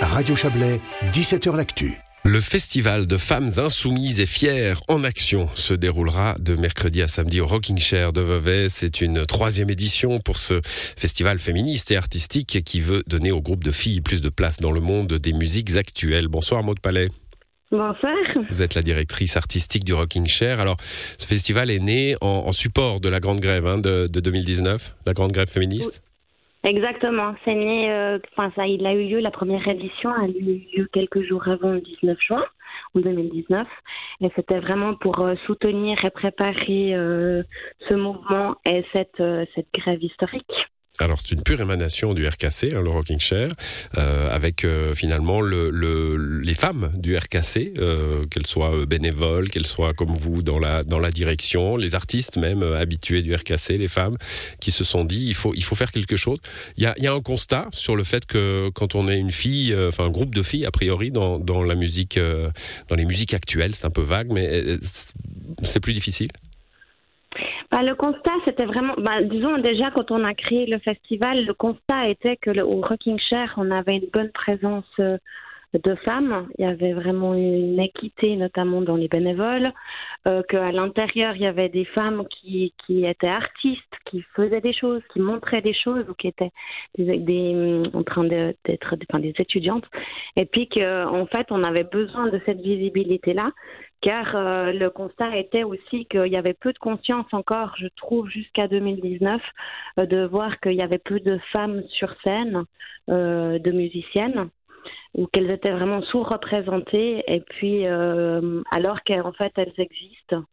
Radio Chablais, 17h L'Actu. Le festival de femmes insoumises et fières en action se déroulera de mercredi à samedi au Rocking Chair de Vevey. C'est une troisième édition pour ce festival féministe et artistique qui veut donner au groupe de filles plus de place dans le monde des musiques actuelles. Bonsoir Maud Palais. Bonsoir. Vous êtes la directrice artistique du Rocking Chair. Alors, ce festival est né en, support de la Grande Grève hein, de, 2019, la Grande Grève féministe? Exactement. C'est né, euh, enfin, ça, il a eu lieu, la première édition a eu lieu quelques jours avant le 19 juin, en 2019. Et c'était vraiment pour euh, soutenir et préparer euh, ce mouvement et cette, cette grève historique. Alors c'est une pure émanation du RKC, hein, le Rocking Chair, euh, avec euh, finalement le, le, les femmes du RKC, euh, qu'elles soient bénévoles, qu'elles soient comme vous dans la, dans la direction, les artistes même habitués du RKC, les femmes, qui se sont dit il faut, il faut faire quelque chose. Il y a, y a un constat sur le fait que quand on est une fille, enfin un groupe de filles a priori dans, dans la musique, dans les musiques actuelles, c'est un peu vague, mais c'est plus difficile? Bah, le constat, c'était vraiment, bah, disons déjà quand on a créé le festival, le constat était que le, au Rocking Chair, on avait une bonne présence euh, de femmes. Il y avait vraiment une équité, notamment dans les bénévoles. Euh, Qu'à l'intérieur, il y avait des femmes qui, qui étaient artistes, qui faisaient des choses, qui montraient des choses, ou qui étaient des en train d'être des étudiantes. Et puis qu'en en fait, on avait besoin de cette visibilité-là car euh, le constat était aussi qu'il y avait peu de conscience encore, je trouve, jusqu'à 2019, euh, de voir qu'il y avait peu de femmes sur scène, euh, de musiciennes, ou qu'elles étaient vraiment sous-représentées, et puis alors qu'en fait elles existent.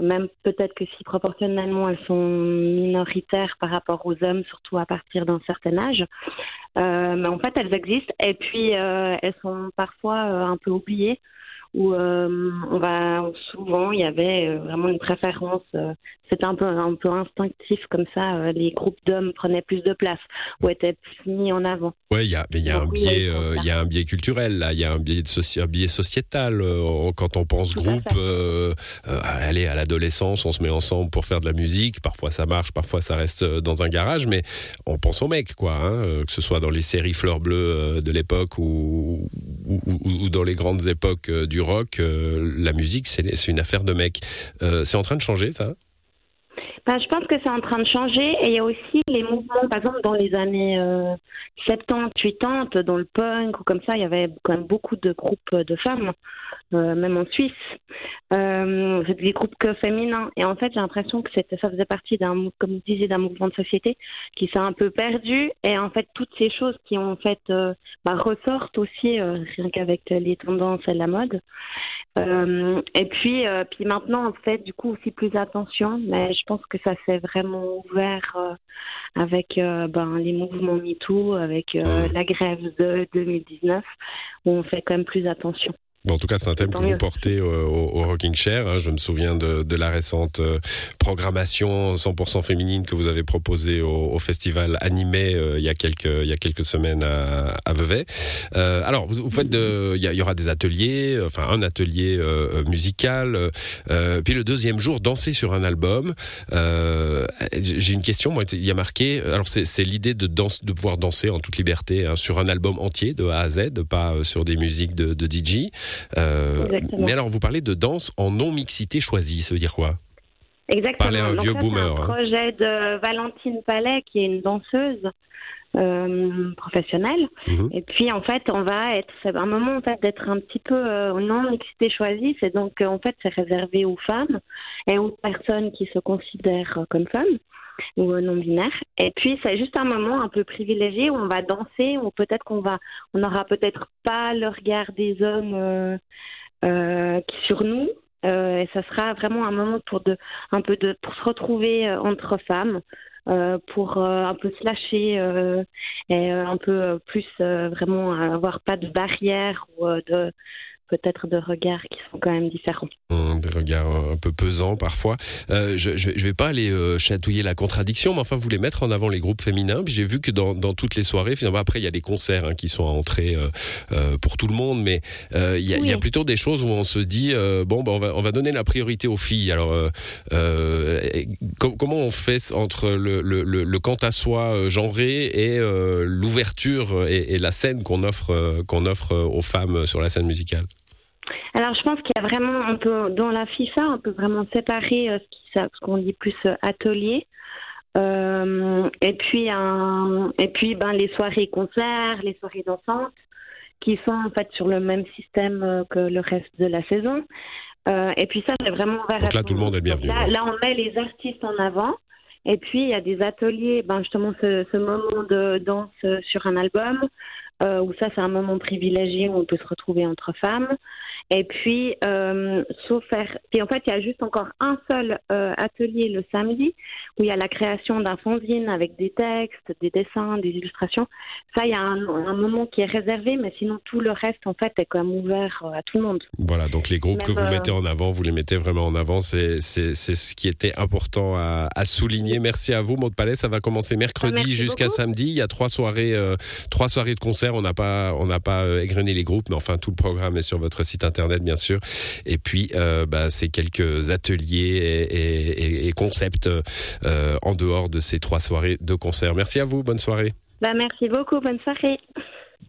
Même peut-être que si proportionnellement elles sont minoritaires par rapport aux hommes, surtout à partir d'un certain âge, mais en fait elles existent. Et puis elles sont parfois un peu oubliées où euh, on va souvent il y avait euh, vraiment une préférence euh, c'était un peu un peu instinctif comme ça les groupes d'hommes prenaient plus de place ou étaient plus mis en avant. Ouais il y a mais il y a un biais il y a un biais culturel là. Il y a un biais de un biais sociétal quand on pense groupe allez à l'adolescence on se met ensemble pour faire de la musique. Parfois ça marche parfois ça reste dans un garage. Mais on pense aux mecs quoi hein, que ce soit dans les séries fleurs bleues de l'époque ou, ou, dans les grandes époques du rock, euh, la musique, c'est une affaire de mecs. Euh, c'est en train de changer, ça? Bah, je pense que c'est en train de changer et il y a aussi les mouvements, par exemple dans les années 70, 80, dans le punk ou comme ça, il y avait quand même beaucoup de groupes de femmes, euh, même en Suisse. Euh, des groupes que féminins et en fait j'ai l'impression que ça faisait partie d'un, comme vous disiez, d'un mouvement de société qui s'est un peu perdu et en fait toutes ces choses qui ont fait euh, bah, ressortent aussi euh, rien qu'avec les tendances et la mode. Euh, et puis, euh, puis maintenant, en fait, du coup, aussi plus attention. Mais je pense que ça s'est vraiment ouvert euh, avec ben, les mouvements MeToo, avec la grève de 2019, où on fait quand même plus attention en tout cas, c'est un thème que vous portez au, au, Rocking Chair. Hein. Je me souviens de, de la récente euh, programmation 100% féminine que vous avez proposée au, au festival animé euh, il y a quelques il y a quelques semaines à, à Vevey. Euh, alors, vous, vous faites de, il y, y, aura des ateliers, enfin un atelier euh, musical, puis le deuxième jour danser sur un album. J'ai une question. Moi, il y a marqué. Alors, c'est l'idée de danse, de pouvoir danser en toute liberté hein, sur un album entier de A à Z, pas sur des musiques de, de DJ. Euh, mais alors, vous parlez de danse en non-mixité choisie, ça veut dire quoi? Exactement. Parler un vieux boomer. C'est un hein. projet de Valentine Palais, qui est une danseuse. Euh, professionnelle. Mhm. Et puis en fait, on va être, c'est un moment en fait d'être un petit peu euh, non mixité choisie. C'est donc en fait c'est réservé aux femmes et aux personnes qui se considèrent comme femmes ou non binaires. Et puis c'est juste un moment un peu privilégié où on va danser, ou peut-être qu'on va, on n'aura peut-être pas le regard des hommes euh, euh, sur nous. Euh, et ça sera vraiment un moment pour de, un peu de, pour se retrouver entre femmes. Euh, pour euh, un peu se lâcher euh, et un peu plus vraiment avoir pas de barrière ou de peut-être de regards qui sont quand même différents. Hum, des regards un peu pesants parfois. Euh, je, je, vais pas aller euh, chatouiller la contradiction, mais enfin vous voulez mettre en avant les groupes féminins. J'ai vu que dans, dans, toutes les soirées, finalement après il y a des concerts hein, qui sont à entrée euh, pour tout le monde, mais il y, y, a plutôt des choses où on se dit bon ben on va on va donner la priorité aux filles. Alors comment on fait entre le, le, le, quant à soi genré et l'ouverture et, et, la scène qu'on offre qu'on offre aux femmes sur la scène musicale? Alors, je pense qu'il y a vraiment, dans la FIFA, on peut vraiment séparer euh, ce qu'on dit plus euh, atelier. Euh, et puis, un, et puis ben, les soirées concerts, les soirées dansantes, qui sont en fait sur le même système que le reste de la saison. et puis ça, c'est vraiment ouvert Donc là, tout le monde est bienvenu. Là, là, on met les artistes en avant. Et puis, il y a des ateliers, ben, justement, ce, ce moment de danse sur un album, où ça, c'est un moment privilégié où on peut se retrouver entre femmes. Et puis, euh, sauf faire. Puis en fait, il y a juste encore un seul euh, atelier le samedi où il y a la création d'un fanzine avec des textes, des dessins, des illustrations. Ça, il y a un, un, moment qui est réservé, mais sinon tout le reste, en fait, est quand même ouvert euh, à tout le monde. Voilà, donc les groupes que vous euh, mettez en avant, vous les mettez vraiment en avant. C'est ce qui était important à, à, souligner. Merci à vous, Maud Palais. Ça va commencer mercredi jusqu'à samedi. Il y a trois soirées, trois soirées de concert. On n'a pas, on n'a pas égrené les groupes, mais enfin, tout le programme est sur votre site internet bien sûr. Et puis euh, bah, c'est quelques ateliers et, et, concepts euh, en dehors de ces trois soirées de concert. Merci à vous, bonne soirée. Bah, merci beaucoup, bonne soirée.